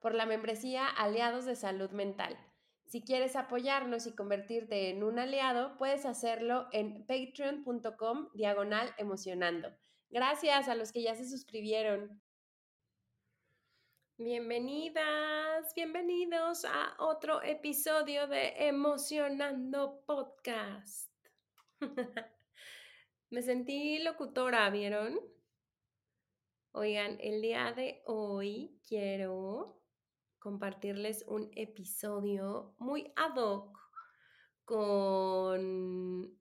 por la membresía Aliados de Salud Mental. Si quieres apoyarnos y convertirte en un aliado, puedes hacerlo en patreon.com diagonal emocionando. Gracias a los que ya se suscribieron. Bienvenidas, bienvenidos a otro episodio de Emocionando Podcast. Me sentí locutora, ¿vieron? Oigan, el día de hoy quiero compartirles un episodio muy ad hoc con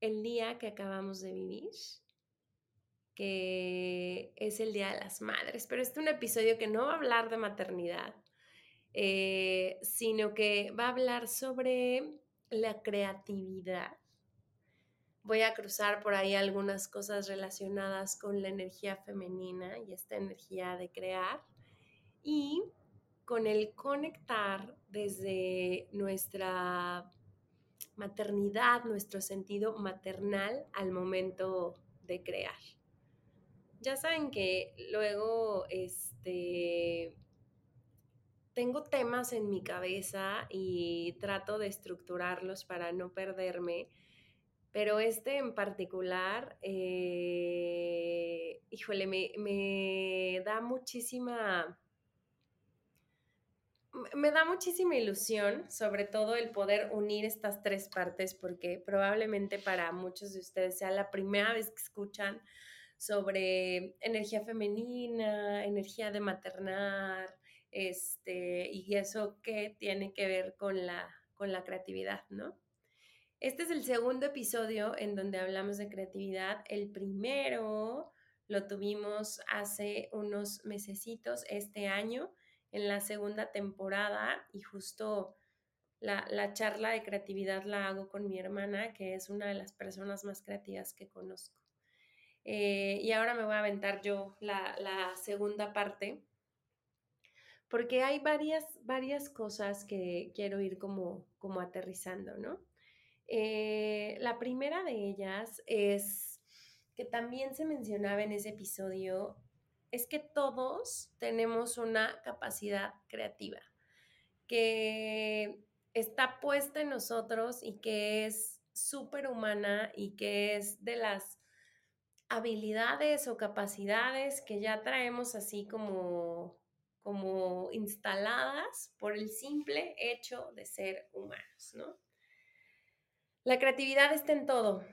el día que acabamos de vivir, que es el Día de las Madres, pero este es un episodio que no va a hablar de maternidad, eh, sino que va a hablar sobre la creatividad. Voy a cruzar por ahí algunas cosas relacionadas con la energía femenina y esta energía de crear. Y con el conectar desde nuestra maternidad, nuestro sentido maternal al momento de crear. Ya saben que luego este tengo temas en mi cabeza y trato de estructurarlos para no perderme pero este en particular, eh, híjole, me, da muchísima, me da muchísima ilusión, sobre todo el poder unir estas tres partes, porque probablemente para muchos de ustedes sea la primera vez que escuchan sobre energía femenina, energía de maternar, este, y eso que tiene que ver con la, con la creatividad, ¿no? Este es el segundo episodio en donde hablamos de creatividad. El primero lo tuvimos hace unos mesecitos este año, en la segunda temporada, y justo la, charla de creatividad la hago con mi hermana, que es una de las personas más creativas que conozco. Eh, y ahora me voy a aventar yo la, segunda parte, porque hay varias, varias cosas que quiero ir como, como aterrizando, ¿no? Eh, la primera de ellas es que también se mencionaba en ese episodio, es que todos tenemos una capacidad creativa que está puesta en nosotros y que es súper humana y que es de las habilidades o capacidades que ya traemos así como, como instaladas por el simple hecho de ser humanos, ¿no? La creatividad está en todo.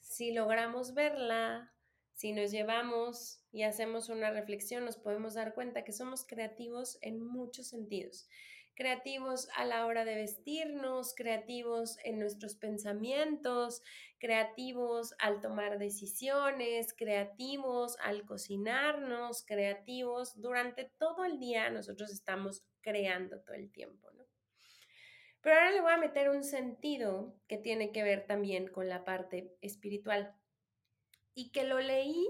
Si logramos verla, si nos llevamos y hacemos una reflexión, nos podemos dar cuenta que somos creativos en muchos sentidos. Creativos a la hora de vestirnos, creativos en nuestros pensamientos, creativos al tomar decisiones, creativos al cocinarnos, creativos durante todo el día. Nosotros estamos creando todo el tiempo, ¿no? Pero ahora le voy a meter un sentido que tiene que ver también con la parte espiritual y que lo leí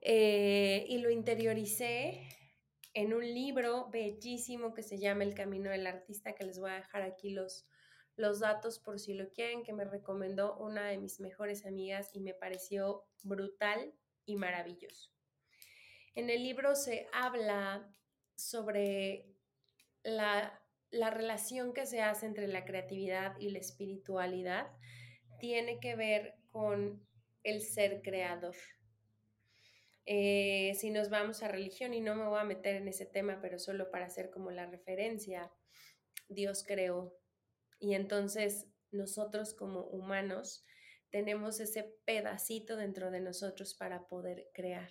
eh, y lo interioricé en un libro bellísimo que se llama El Camino del Artista, que les voy a dejar aquí los, los datos por si lo quieren, que me recomendó una de mis mejores amigas y me pareció brutal y maravilloso. En el libro se habla sobre la la relación que se hace entre la creatividad y la espiritualidad tiene que ver con el ser creador. Eh, si nos vamos a religión, y no me voy a meter en ese tema, pero solo para hacer como la referencia, Dios creó. Y entonces nosotros como humanos tenemos ese pedacito dentro de nosotros para poder crear.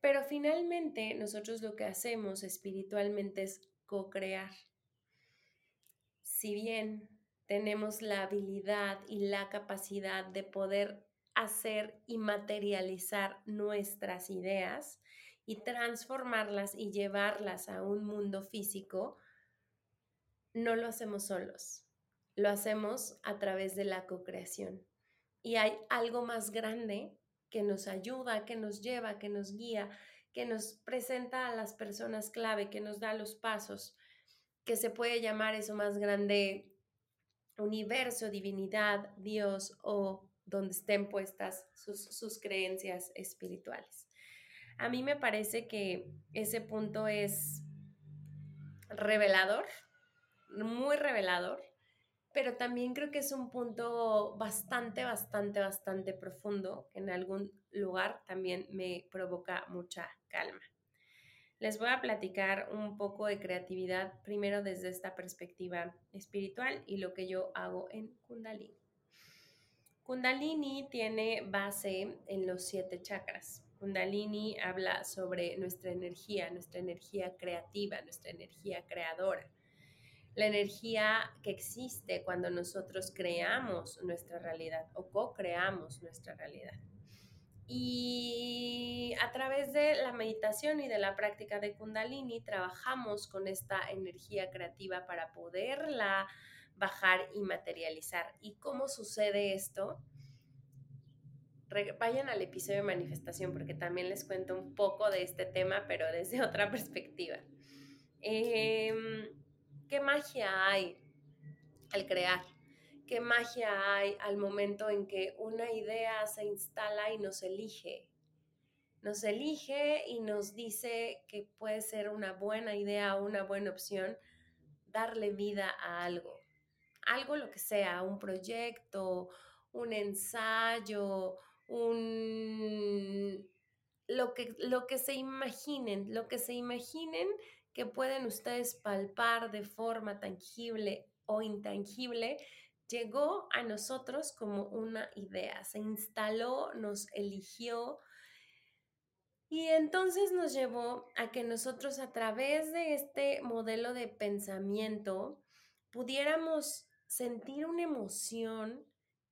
Pero finalmente nosotros lo que hacemos espiritualmente es co-crear. Si bien tenemos la habilidad y la capacidad de poder hacer y materializar nuestras ideas y transformarlas y llevarlas a un mundo físico, no lo hacemos solos, lo hacemos a través de la co-creación. Y hay algo más grande que nos ayuda, que nos lleva, que nos guía, que nos presenta a las personas clave, que nos da los pasos, que se puede llamar eso más grande universo, divinidad, Dios o donde estén puestas sus, sus creencias espirituales. A mí me parece que ese punto es revelador, muy revelador, pero también creo que es un punto bastante, bastante, bastante profundo, que en algún lugar también me provoca mucha calma. Les voy a platicar un poco de creatividad, primero desde esta perspectiva espiritual y lo que yo hago en Kundalini. Kundalini tiene base en los siete chakras. Kundalini habla sobre nuestra energía, nuestra energía creativa, nuestra energía creadora la energía que existe cuando nosotros creamos nuestra realidad o co-creamos nuestra realidad. Y a través de la meditación y de la práctica de Kundalini trabajamos con esta energía creativa para poderla bajar y materializar. ¿Y cómo sucede esto? Vayan al episodio de manifestación porque también les cuento un poco de este tema, pero desde otra perspectiva. Eh, ¿Qué magia hay al crear? ¿Qué magia hay al momento en que una idea se instala y nos elige? Nos elige y nos dice que puede ser una buena idea o una buena opción darle vida a algo. Algo lo que sea, un proyecto, un ensayo, un lo que, lo que se imaginen, lo que se imaginen que pueden ustedes palpar de forma tangible o intangible, llegó a nosotros como una idea, se instaló, nos eligió y entonces nos llevó a que nosotros a través de este modelo de pensamiento pudiéramos sentir una emoción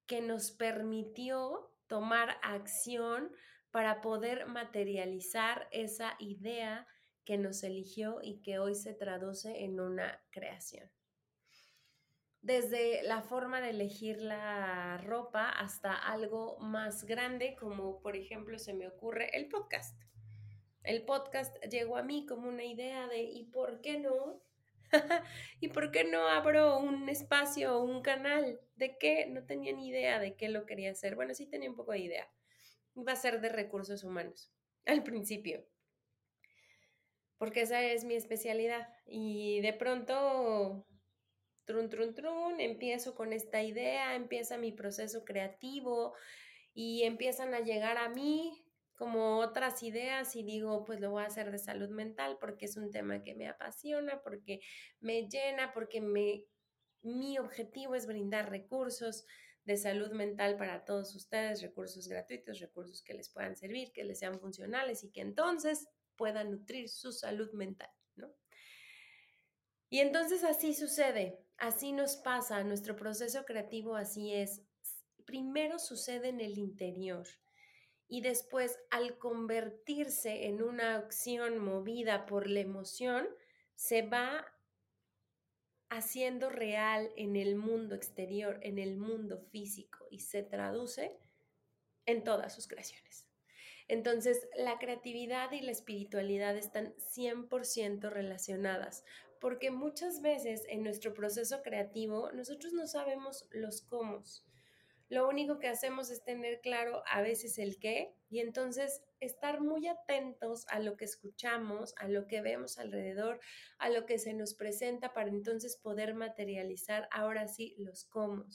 que nos permitió tomar acción para poder materializar esa idea que nos eligió y que hoy se traduce en una creación. Desde la forma de elegir la ropa hasta algo más grande, como por ejemplo se me ocurre el podcast. El podcast llegó a mí como una idea de ¿y por qué no? ¿Y por qué no abro un espacio o un canal? ¿De qué? No tenía ni idea de qué lo quería hacer. Bueno, sí tenía un poco de idea. Iba a ser de recursos humanos al principio porque esa es mi especialidad. Y de pronto, trun, trun, trun, empiezo con esta idea, empieza mi proceso creativo y empiezan a llegar a mí como otras ideas y digo, pues lo voy a hacer de salud mental porque es un tema que me apasiona, porque me llena, porque me, mi objetivo es brindar recursos de salud mental para todos ustedes, recursos gratuitos, recursos que les puedan servir, que les sean funcionales y que entonces pueda nutrir su salud mental, ¿no? Y entonces así sucede, así nos pasa, nuestro proceso creativo así es. Primero sucede en el interior y después al convertirse en una acción movida por la emoción, se va haciendo real en el mundo exterior, en el mundo físico y se traduce en todas sus creaciones. Entonces, la creatividad y la espiritualidad están 100% relacionadas, porque muchas veces en nuestro proceso creativo nosotros no sabemos los cómo. Lo único que hacemos es tener claro a veces el qué y entonces estar muy atentos a lo que escuchamos, a lo que vemos alrededor, a lo que se nos presenta para entonces poder materializar ahora sí los cómo.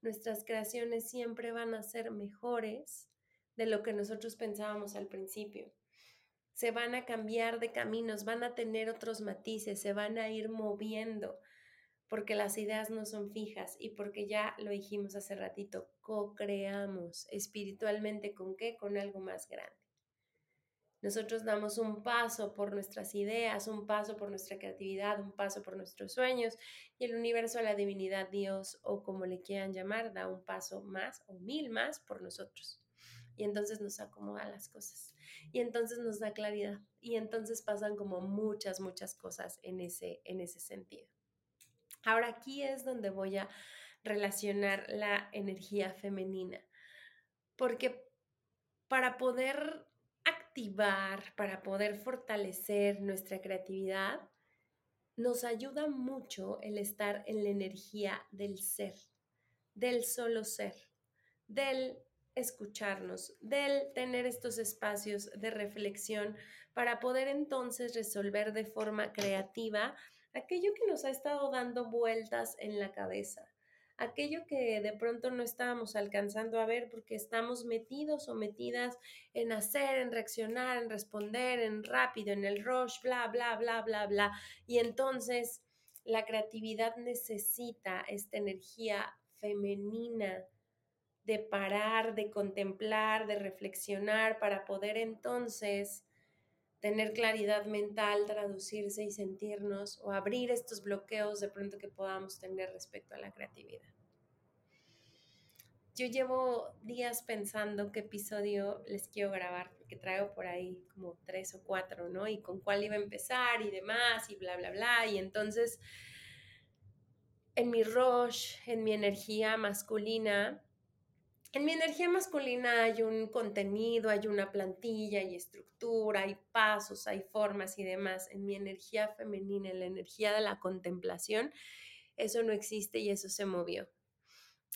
Nuestras creaciones siempre van a ser mejores de lo que nosotros pensábamos al principio. Se van a cambiar de caminos, van a tener otros matices, se van a ir moviendo, porque las ideas no son fijas y porque ya lo dijimos hace ratito, co-creamos espiritualmente con qué? Con algo más grande. Nosotros damos un paso por nuestras ideas, un paso por nuestra creatividad, un paso por nuestros sueños y el universo, la divinidad, Dios o como le quieran llamar, da un paso más o mil más por nosotros y entonces nos acomoda las cosas y entonces nos da claridad y entonces pasan como muchas, muchas cosas en ese, en ese sentido. Ahora aquí es donde voy a relacionar la energía femenina, porque para poder activar, para poder fortalecer nuestra creatividad, nos ayuda mucho el estar en la energía del ser, del solo ser, del escucharnos, del tener estos espacios de reflexión para poder entonces resolver de forma creativa aquello que nos ha estado dando vueltas en la cabeza, aquello que de pronto no estábamos alcanzando a ver porque estamos metidos o metidas en hacer, en reaccionar, en responder, en rápido, en el rush, bla, bla, bla, bla, bla. Y entonces la creatividad necesita esta energía femenina de parar, de contemplar, de reflexionar para poder entonces tener claridad mental, traducirse y sentirnos o abrir estos bloqueos de pronto que podamos tener respecto a la creatividad. Yo llevo días pensando qué episodio les quiero grabar, porque traigo por ahí como tres o cuatro, ¿no? Y con cuál iba a empezar y demás, y bla, bla, bla. Y entonces, en mi rush, en mi energía masculina, en mi energía masculina hay un contenido, hay una plantilla, hay estructura, hay pasos, hay formas y demás. En mi energía femenina, en la energía de la contemplación, eso no existe y eso se movió.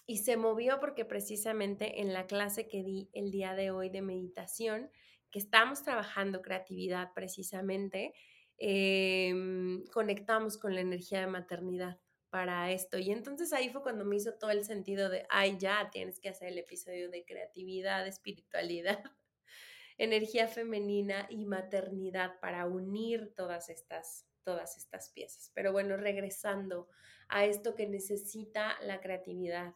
Y se movió porque precisamente en la clase que di el día de hoy de meditación, que estamos trabajando creatividad precisamente, em, conectamos con la energía de maternidad para esto. Y entonces ahí fue cuando me hizo todo el sentido de, ay, ya tienes que hacer el episodio de creatividad, espiritualidad, energía femenina y maternidad para unir todas estas, todas estas piezas. Pero bueno, regresando a esto que necesita la creatividad,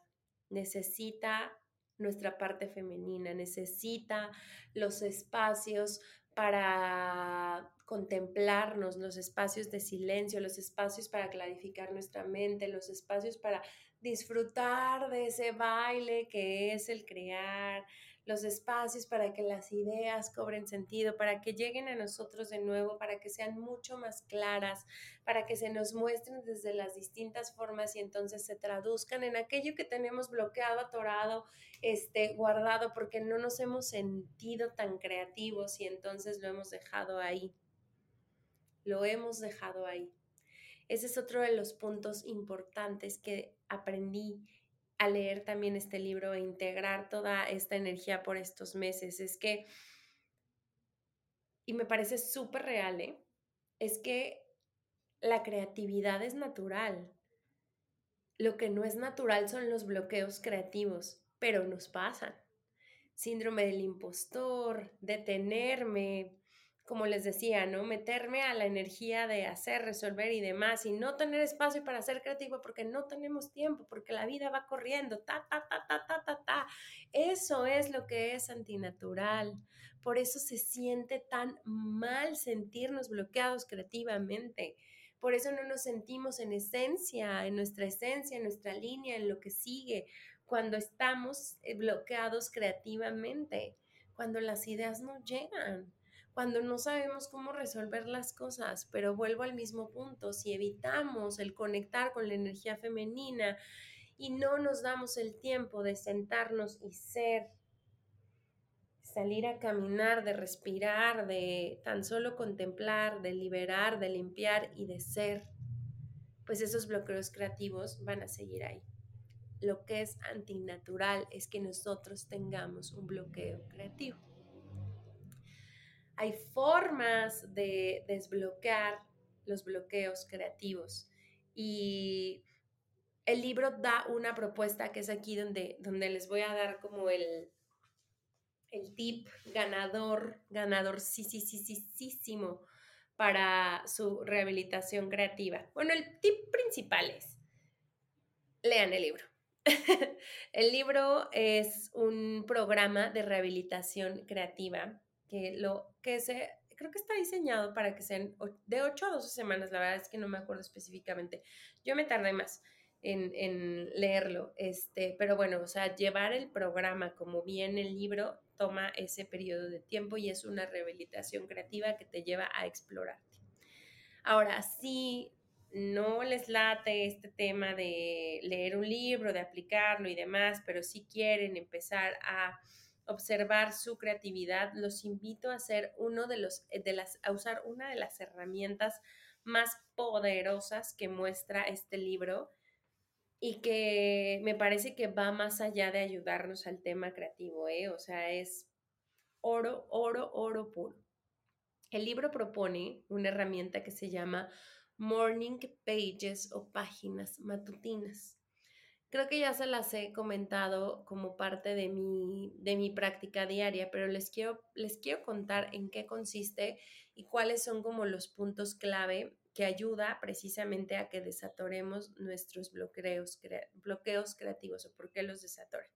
necesita nuestra parte femenina, necesita los espacios para contemplarnos, los espacios de silencio, los espacios para clarificar nuestra mente, los espacios para disfrutar de ese baile que es el crear, los espacios para que las ideas cobren sentido, para que lleguen a nosotros de nuevo, para que sean mucho más claras, para que se nos muestren desde las distintas formas y entonces se traduzcan en aquello que tenemos bloqueado, atorado, este, guardado, porque no nos hemos sentido tan creativos y entonces lo hemos dejado ahí. Lo hemos dejado ahí. Ese es otro de los puntos importantes que aprendí a leer también este libro e integrar toda esta energía por estos meses. Es que, y me parece súper real, ¿eh? es que la creatividad es natural. Lo que no es natural son los bloqueos creativos, pero nos pasan. Síndrome del impostor, detenerme, como les decía, ¿no? Meterme a la energía de hacer, resolver y demás y no tener espacio para ser creativo porque no tenemos tiempo, porque la vida va corriendo, ta, ta, ta, ta, ta, ta, ta. Eso es lo que es antinatural. Por eso se siente tan mal sentirnos bloqueados creativamente. Por eso no nos sentimos en esencia, en nuestra esencia, en nuestra línea, en lo que sigue, cuando estamos eh, bloqueados creativamente, cuando las ideas no llegan cuando no sabemos cómo resolver las cosas, pero vuelvo al mismo punto, si evitamos el conectar con la energía femenina y no nos damos el tiempo de sentarnos y ser, salir a caminar, de respirar, de tan solo contemplar, de liberar, de limpiar y de ser, pues esos bloqueos creativos van a seguir ahí. Lo que es antinatural es que nosotros tengamos un bloqueo creativo hay formas de desbloquear los bloqueos creativos. Y el libro da una propuesta que es aquí donde, donde les voy a dar como el, el tip ganador, ganador sí, sí, sí, sí, sí, para su rehabilitación creativa. Bueno, el tip principal es, lean el libro. el libro es un programa de rehabilitación creativa que lo que se creo que está diseñado para que sean de 8 a 12 semanas, la verdad es que no me acuerdo específicamente. Yo me tardé más. en, leerlo. Este, pero bueno, o sea, llevar el programa como viene el libro toma ese periodo de tiempo y es una rehabilitación creativa que te lleva a explorarte. Ahora, si no les late este tema de leer un libro, de aplicarlo y demás, pero si quieren empezar a observar su creatividad, los invito a hacer uno de los de las a usar una de las herramientas más poderosas que muestra este libro y que me parece que va más allá de ayudarnos al tema creativo, ¿eh? O sea, es oro, oro, oro puro. El libro propone una herramienta que se llama Morning Pages o páginas matutinas. Creo que ya se las he comentado como parte de mi, de mi práctica diaria, pero les quiero, les quiero contar en qué consiste y cuáles son como los puntos clave que ayuda precisamente a que desatoremos nuestros bloqueos, bloqueos creativos o por qué los desatoran.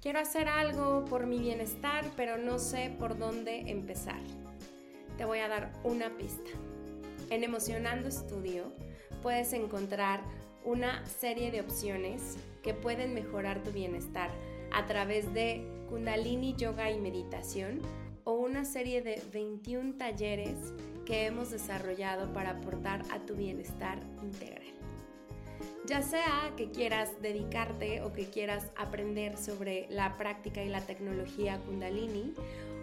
Quiero hacer algo por mi bienestar, pero no sé por dónde empezar. Te voy a dar una pista. En Emocionando Estudio puedes encontrar una serie de opciones que pueden mejorar tu bienestar a través de Kundalini Yoga y Meditación o una serie de 21 talleres que hemos desarrollado para aportar a tu bienestar integral. Ya sea que quieras dedicarte o que quieras aprender sobre la práctica y la tecnología kundalini,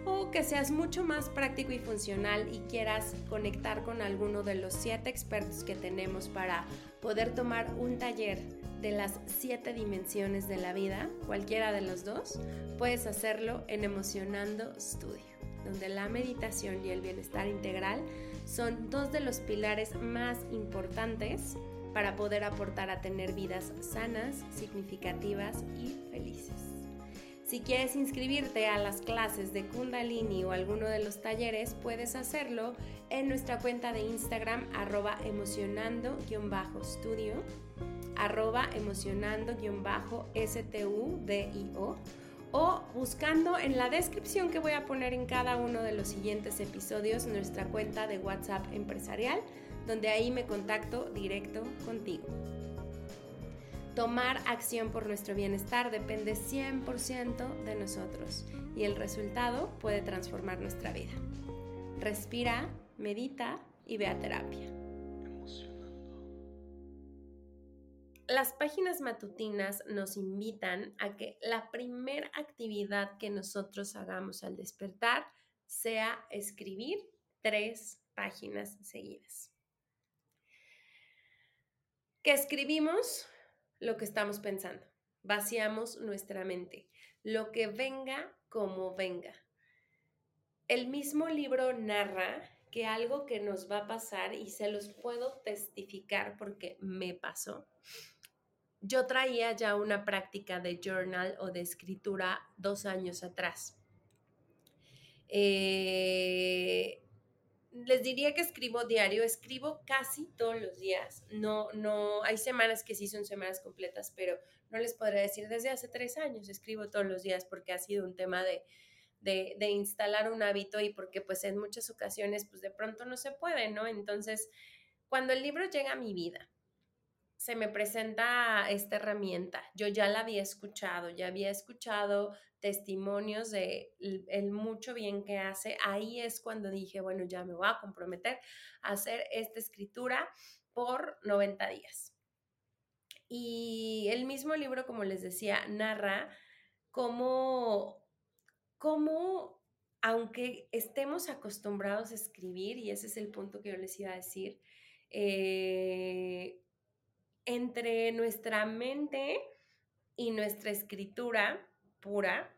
o que seas mucho más práctico y funcional y quieras conectar con alguno de los siete expertos que tenemos para poder tomar un taller de las siete dimensiones de la vida, cualquiera de los dos, puedes hacerlo en Emocionando Studio donde la meditación y el bienestar integral son dos de los pilares más importantes para poder aportar a tener vidas sanas, significativas y felices. Si quieres inscribirte a las clases de Kundalini o alguno de los talleres, puedes hacerlo en nuestra cuenta de Instagram arroba emocionando-studio, arroba emocionando-studio o buscando en la descripción que voy a poner en cada uno de los siguientes episodios nuestra cuenta de WhatsApp empresarial, donde ahí me contacto directo contigo. Tomar acción por nuestro bienestar depende 100% de nosotros y el resultado puede transformar nuestra vida. Respira, medita y ve a terapia. las páginas matutinas nos invitan a que la primera actividad que nosotros hagamos al despertar sea escribir tres páginas seguidas. Que escribimos lo que estamos pensando, vaciamos nuestra mente, lo que venga como venga. El mismo libro narra que algo que nos va a pasar, y se los puedo testificar porque me pasó, yo traía ya una práctica de journal o de escritura dos años atrás. Eh, les diría que escribo diario, escribo casi todos los días. No, no, hay semanas que sí son semanas completas, pero no les podré decir desde hace tres años escribo todos los días porque ha sido un tema de, de, de, instalar un hábito y porque pues en muchas ocasiones pues de pronto no se puede, ¿no? Entonces, cuando el libro llega a mi vida, se me presenta esta herramienta. Yo ya la había escuchado, ya había escuchado testimonios de el mucho bien que hace. Ahí es cuando dije, bueno, ya me voy a comprometer a hacer esta escritura por 90 días. Y el mismo libro, como les decía, narra cómo, cómo aunque estemos acostumbrados a escribir, y ese es el punto que yo les iba a decir, eh, entre nuestra mente y nuestra escritura pura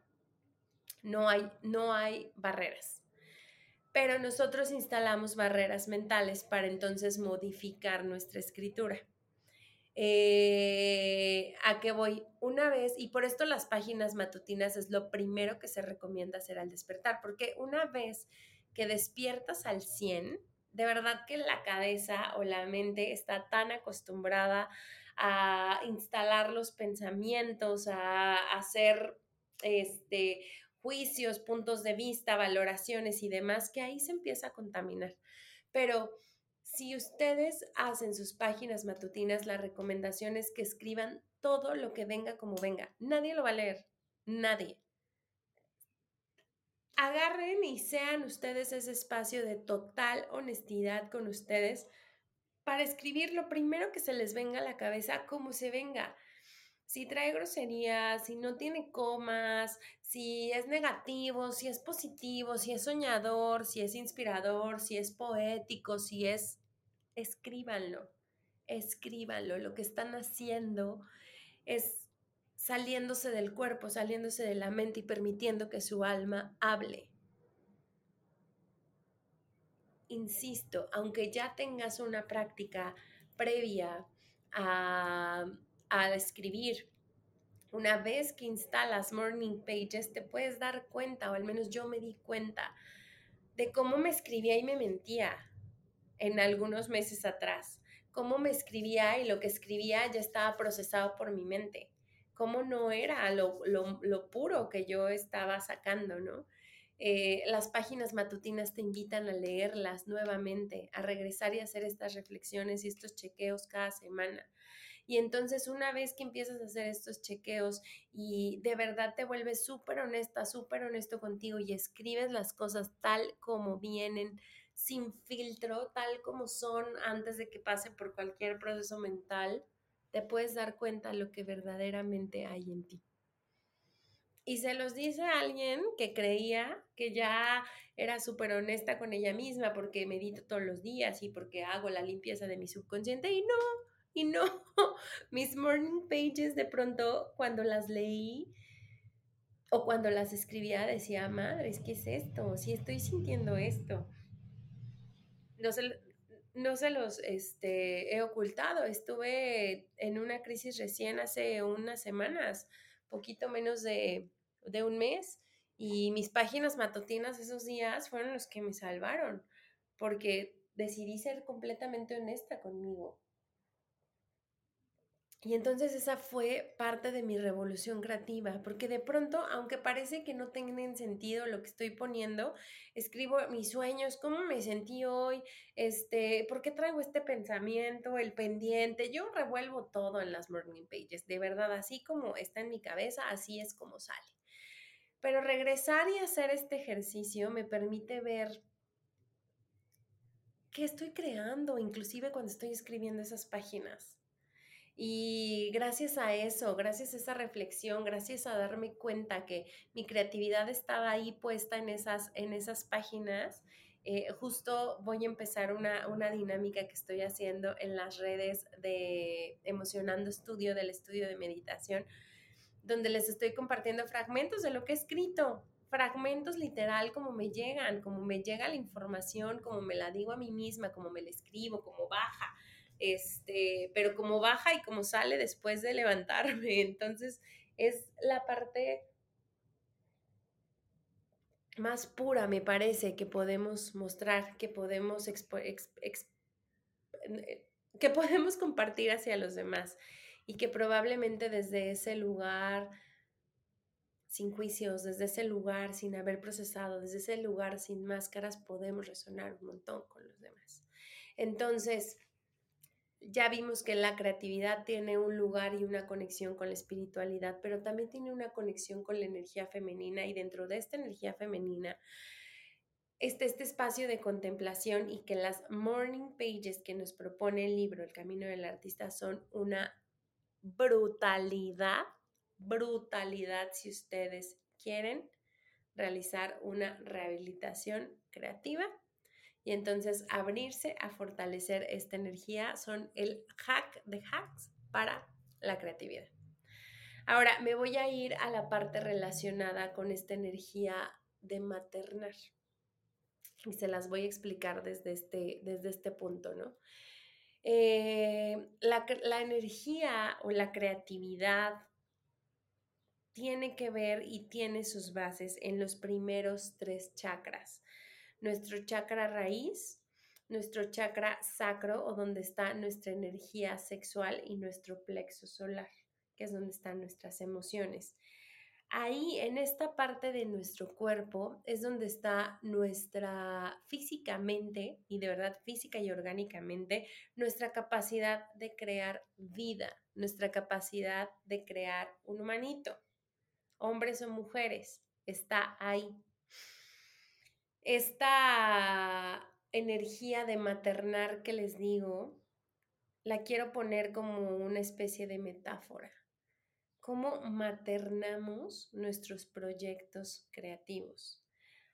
no hay, no hay barreras. Pero nosotros instalamos barreras mentales para entonces modificar nuestra escritura. Eh, ¿A qué voy? Una vez, y por esto las páginas matutinas es lo primero que se recomienda hacer al despertar, porque una vez que despiertas al 100, de verdad que la cabeza o la mente está tan acostumbrada a instalar los pensamientos, a hacer este, juicios, puntos de vista, valoraciones y demás, que ahí se empieza a contaminar. Pero Si ustedes hacen sus páginas matutinas, la recomendación es que escriban todo lo que venga como venga. Nadie lo va a leer, nadie. Agarren y sean ustedes ese espacio de total honestidad con ustedes para escribir lo primero que se les venga a la cabeza, como se venga si trae groserías, si no tiene comas, si es negativo, si es positivo, si es soñador, si es inspirador, si es poético, si es... Escríbanlo, escríbanlo. Lo que están haciendo es saliéndose del cuerpo, saliéndose de la mente y permitiendo que su alma hable. Insisto, aunque ya tengas una práctica previa a a escribir. Una vez que instalas Morning Pages, te puedes dar cuenta, o al menos yo me di cuenta, de cómo me escribía y me mentía en algunos meses atrás. Cómo me escribía y lo que escribía ya estaba procesado por mi mente. Cómo no era lo, puro que yo estaba sacando, ¿no? Eh, las páginas matutinas te invitan a leerlas nuevamente, a regresar y hacer estas reflexiones y estos chequeos cada semana. Y entonces una vez que empiezas a hacer estos chequeos y de verdad te vuelves súper honesta, súper honesto contigo y escribes las cosas tal como vienen, sin filtro, tal como son antes de que pase por cualquier proceso mental, te puedes dar cuenta lo que verdaderamente hay en ti. Y se los dice a alguien que creía que ya era súper honesta con ella misma porque medito todos los días y porque hago la limpieza de mi subconsciente y no, y no, mis morning pages de pronto cuando las leí o cuando las escribía decía, madre, ¿qué es esto? Si estoy sintiendo esto. No se, no se los este, he ocultado. Estuve en una crisis recién hace unas semanas, poquito menos de, de un mes, y mis páginas matutinas esos días fueron los que me salvaron, porque decidí ser completamente honesta conmigo. Y entonces esa fue parte de mi revolución creativa, porque de pronto, aunque parece que no tienen sentido lo que estoy poniendo, escribo mis sueños, cómo me sentí hoy, este, por qué traigo este pensamiento, el pendiente, yo revuelvo todo en las morning pages, de verdad, así como está en mi cabeza, así es como sale. Pero regresar y hacer este ejercicio me permite ver qué estoy creando, inclusive cuando estoy escribiendo esas páginas y gracias a eso, gracias a esa reflexión, gracias a darme cuenta que mi creatividad estaba ahí puesta en esas, en esas páginas, eh, justo voy a empezar una, una, dinámica que estoy haciendo en las redes de Emocionando Estudio, del estudio de meditación, donde les estoy compartiendo fragmentos de lo que he escrito, fragmentos literal como me llegan, como me llega la información, como me la digo a mí misma, como me la escribo, como baja este, pero como baja y como sale después de levantarme. Entonces es la parte más pura, me parece, que podemos mostrar, que podemos, eh, que podemos compartir hacia los demás y que probablemente desde ese lugar sin juicios, desde ese lugar sin haber procesado, desde ese lugar sin máscaras, podemos resonar un montón con los demás. Entonces, ya vimos que la creatividad tiene un lugar y una conexión con la espiritualidad, pero también tiene una conexión con la energía femenina y dentro de esta energía femenina está este espacio de contemplación y que las morning pages que nos propone el libro El Camino del Artista son una brutalidad, brutalidad si ustedes quieren realizar una rehabilitación creativa y entonces abrirse a fortalecer esta energía son el hack de hacks para la creatividad. Ahora me voy a ir a la parte relacionada con esta energía de maternar. Y se las voy a explicar desde este, desde este punto, ¿no? Eh, la, la energía o la creatividad tiene que ver y tiene sus bases en los primeros tres chakras nuestro chakra raíz, nuestro chakra sacro o donde está nuestra energía sexual y nuestro plexo solar, que es donde están nuestras emociones. Ahí, en esta parte de nuestro cuerpo, es donde está nuestra físicamente, y de verdad física y orgánicamente, nuestra capacidad de crear vida, nuestra capacidad de crear un humanito, hombres o mujeres, está ahí. Esta energía de maternar que les digo, la quiero poner como una especie de metáfora cómo maternamos nuestros proyectos creativos.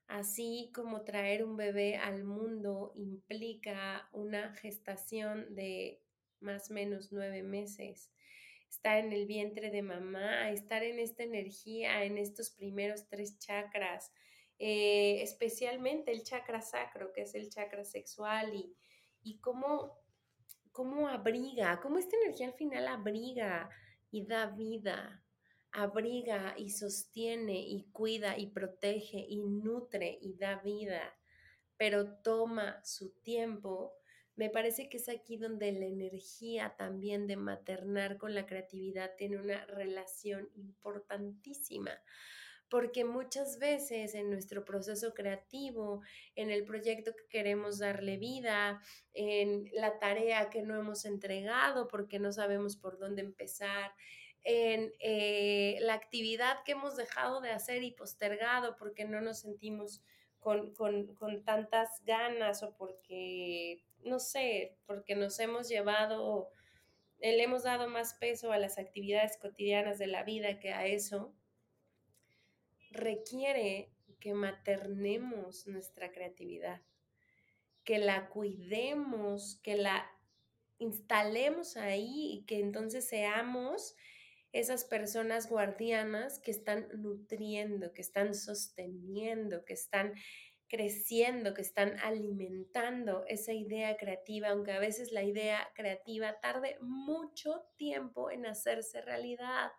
Así como traer un bebé al mundo implica una gestación de más o menos nueve meses, estar en el vientre de mamá, estar en esta energía, en estos primeros tres chakras, eh, especialmente el chakra sacro, que es el chakra sexual, y, y cómo, cómo abriga, cómo esta energía al final abriga y da vida, abriga y sostiene y cuida y protege y nutre y da vida, pero toma su tiempo, me parece que es aquí donde la energía también de maternar con la creatividad tiene una relación importantísima porque muchas veces en nuestro proceso creativo, en el proyecto que queremos darle vida, en la tarea que no hemos entregado porque no sabemos por dónde empezar, en eh, la actividad que hemos dejado de hacer y postergado porque no nos sentimos con, con tantas ganas o porque, no sé, porque nos hemos llevado, le hemos dado más peso a las actividades cotidianas de la vida que a eso requiere que maternemos nuestra creatividad, que la cuidemos, que la instalemos ahí y que entonces seamos esas personas guardianas que están nutriendo, que están sosteniendo, que están creciendo, que están alimentando esa idea creativa, aunque a veces la idea creativa tarde mucho tiempo en hacerse realidad.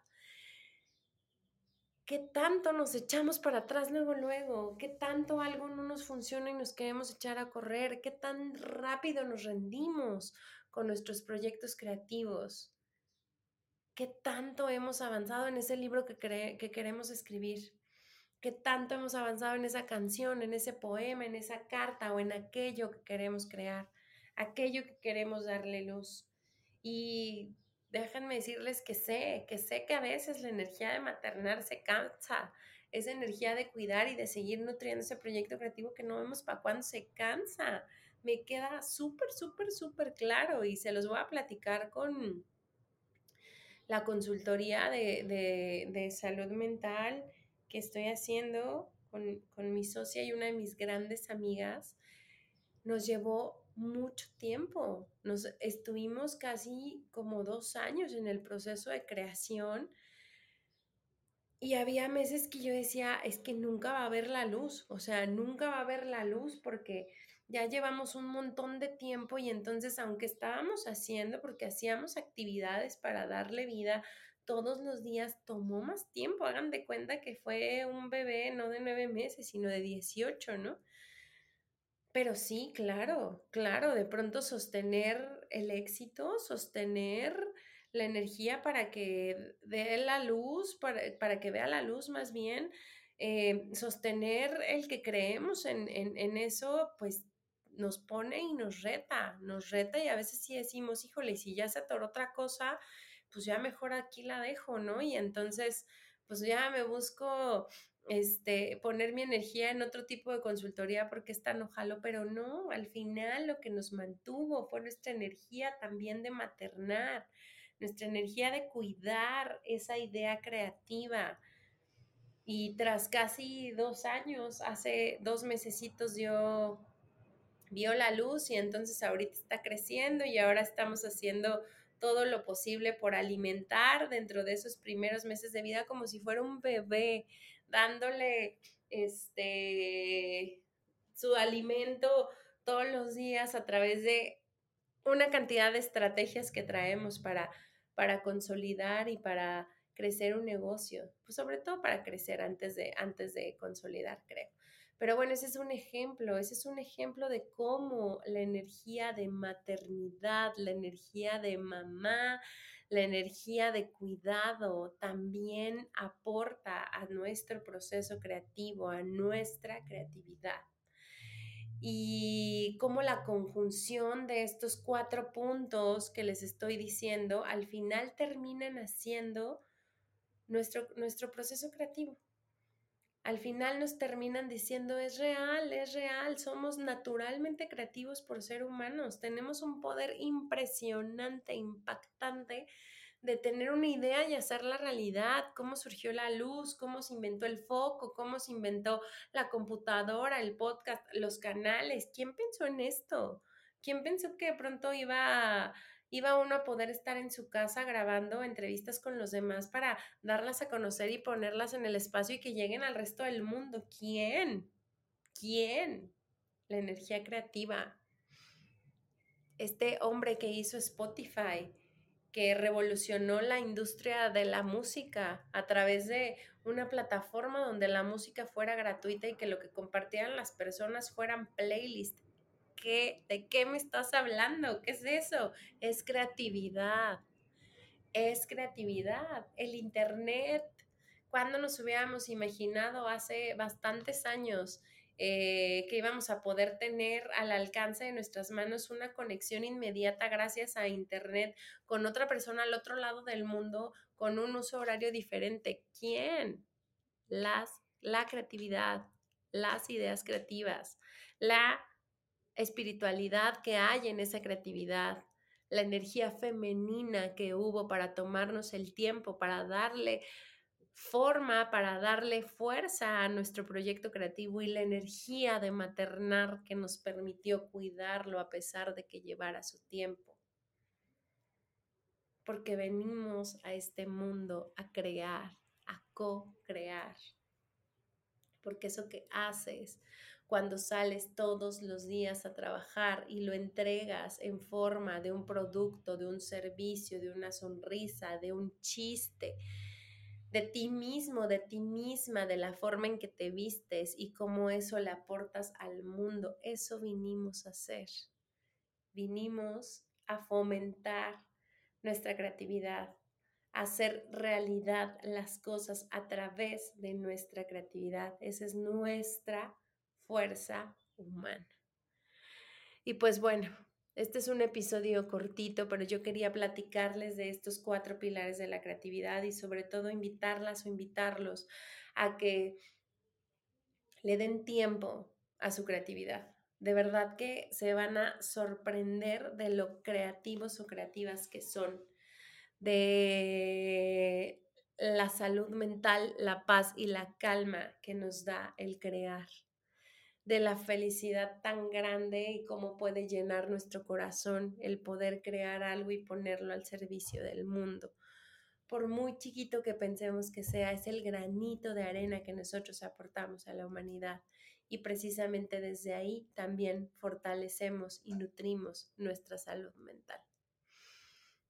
¿Qué tanto nos echamos para atrás luego, luego? ¿Qué tanto algo no nos funciona y nos queremos echar a correr? ¿Qué tan rápido nos rendimos con nuestros proyectos creativos? ¿Qué tanto hemos avanzado en ese libro que, que queremos escribir? ¿Qué tanto hemos avanzado en esa canción, en ese poema, en esa carta o en aquello que queremos crear? Aquello que queremos darle luz. Y déjenme decirles que sé, que sé que a veces la energía de maternar se cansa, esa energía de cuidar y de seguir nutriendo ese proyecto creativo que no vemos para cuándo se cansa. Me queda súper, súper, súper claro y se los voy a platicar con la consultoría de, salud mental que estoy haciendo con, con mi socia y una de mis grandes amigas. Nos llevó mucho tiempo. Nos estuvimos casi como dos años en el proceso de creación y había meses que yo decía, es que nunca va a haber la luz, o sea, nunca va a haber la luz porque ya llevamos un montón de tiempo y entonces aunque estábamos haciendo, porque hacíamos actividades para darle vida todos los días, tomó más tiempo. Hagan de cuenta que fue un bebé no de nueve meses, sino de 18, ¿no? Pero sí, claro, claro, de pronto sostener el éxito, sostener la energía para que dé la luz, para, que vea la luz más bien, eh, sostener el que creemos en, en, eso, pues nos pone y nos reta, nos reta y a veces sí decimos, híjole, si ya se atoró otra cosa, pues ya mejor aquí la dejo, ¿no? Y entonces, pues ya me busco este, poner mi energía en otro tipo de consultoría porque es tan ojalo, pero no, al final lo que nos mantuvo fue nuestra energía también de maternar, nuestra energía de cuidar esa idea creativa. Y tras casi dos años, hace dos mesecitos yo vio la luz y entonces ahorita está creciendo y ahora estamos haciendo todo lo posible por alimentar dentro de esos primeros meses de vida como si fuera un bebé, dándole este su alimento todos los días a través de una cantidad de estrategias que traemos para, para consolidar y para crecer un negocio, pues sobre todo para crecer antes de, antes de consolidar, creo. Pero bueno, ese es un ejemplo, ese es un ejemplo de cómo la energía de maternidad, la energía de mamá, la energía de cuidado también aporta a nuestro proceso creativo, a nuestra creatividad. Y cómo la conjunción de estos cuatro puntos que les estoy diciendo al final terminan haciendo nuestro, nuestro proceso creativo al final nos terminan diciendo es real, es real, somos naturalmente creativos por ser humanos, tenemos un poder impresionante, impactante de tener una idea y hacerla realidad, cómo surgió la luz, cómo se inventó el foco, cómo se inventó la computadora, el podcast, los canales, ¿quién pensó en esto? ¿Quién pensó que de pronto iba a iba uno a poder estar en su casa grabando entrevistas con los demás para darlas a conocer y ponerlas en el espacio y que lleguen al resto del mundo. ¿Quién? ¿Quién? La energía creativa. Este hombre que hizo Spotify, que revolucionó la industria de la música a través de una plataforma donde la música fuera gratuita y que lo que compartieran las personas fueran playlists ¿De qué me estás hablando? ¿Qué es eso? Es creatividad. Es creatividad. El Internet. ¿Cuándo nos hubiéramos imaginado hace bastantes años eh, que íbamos a poder tener al alcance de nuestras manos una conexión inmediata gracias a Internet con otra persona al otro lado del mundo con un uso horario diferente? ¿Quién? Las, la creatividad, las ideas creativas, la espiritualidad que hay en esa creatividad, la energía femenina que hubo para tomarnos el tiempo, para darle forma, para darle fuerza a nuestro proyecto creativo y la energía de maternar que nos permitió cuidarlo a pesar de que llevara su tiempo. Porque venimos a este mundo a crear, a co-crear. Porque eso que haces cuando sales todos los días a trabajar y lo entregas en forma de un producto, de un servicio, de una sonrisa, de un chiste, de ti mismo, de ti misma, de la forma en que te vistes y cómo eso le aportas al mundo. Eso vinimos a hacer. Vinimos a fomentar nuestra creatividad, hacer realidad las cosas a través de nuestra creatividad. Esa es nuestra fuerza humana. Y pues bueno, este es un episodio cortito, pero yo quería platicarles de estos cuatro pilares de la creatividad y sobre todo invitarlas o invitarlos a que le den tiempo a su creatividad. De verdad que se van a sorprender de lo creativos o creativas que son, de la salud mental, la paz y la calma que nos da el crear de la felicidad tan grande y cómo puede llenar nuestro corazón el poder crear algo y ponerlo al servicio del mundo. Por muy chiquito que pensemos que sea, es el granito de arena que nosotros aportamos a la humanidad y precisamente desde ahí también fortalecemos y nutrimos nuestra salud mental.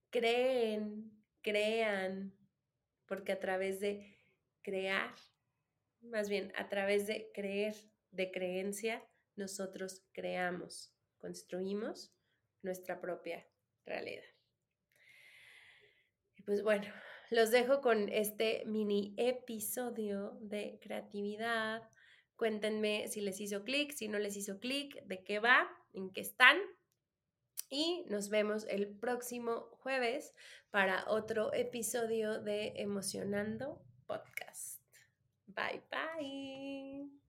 Creen, crean, porque a través de crear, más bien a través de creer, de creencia, nosotros creamos, construimos nuestra propia realidad. Pues bueno, los dejo con este mini episodio de creatividad. Cuéntenme si les hizo clic, si no les hizo clic, de qué va, en qué están. Y nos vemos el próximo jueves para otro episodio de Emocionando Podcast. Bye bye.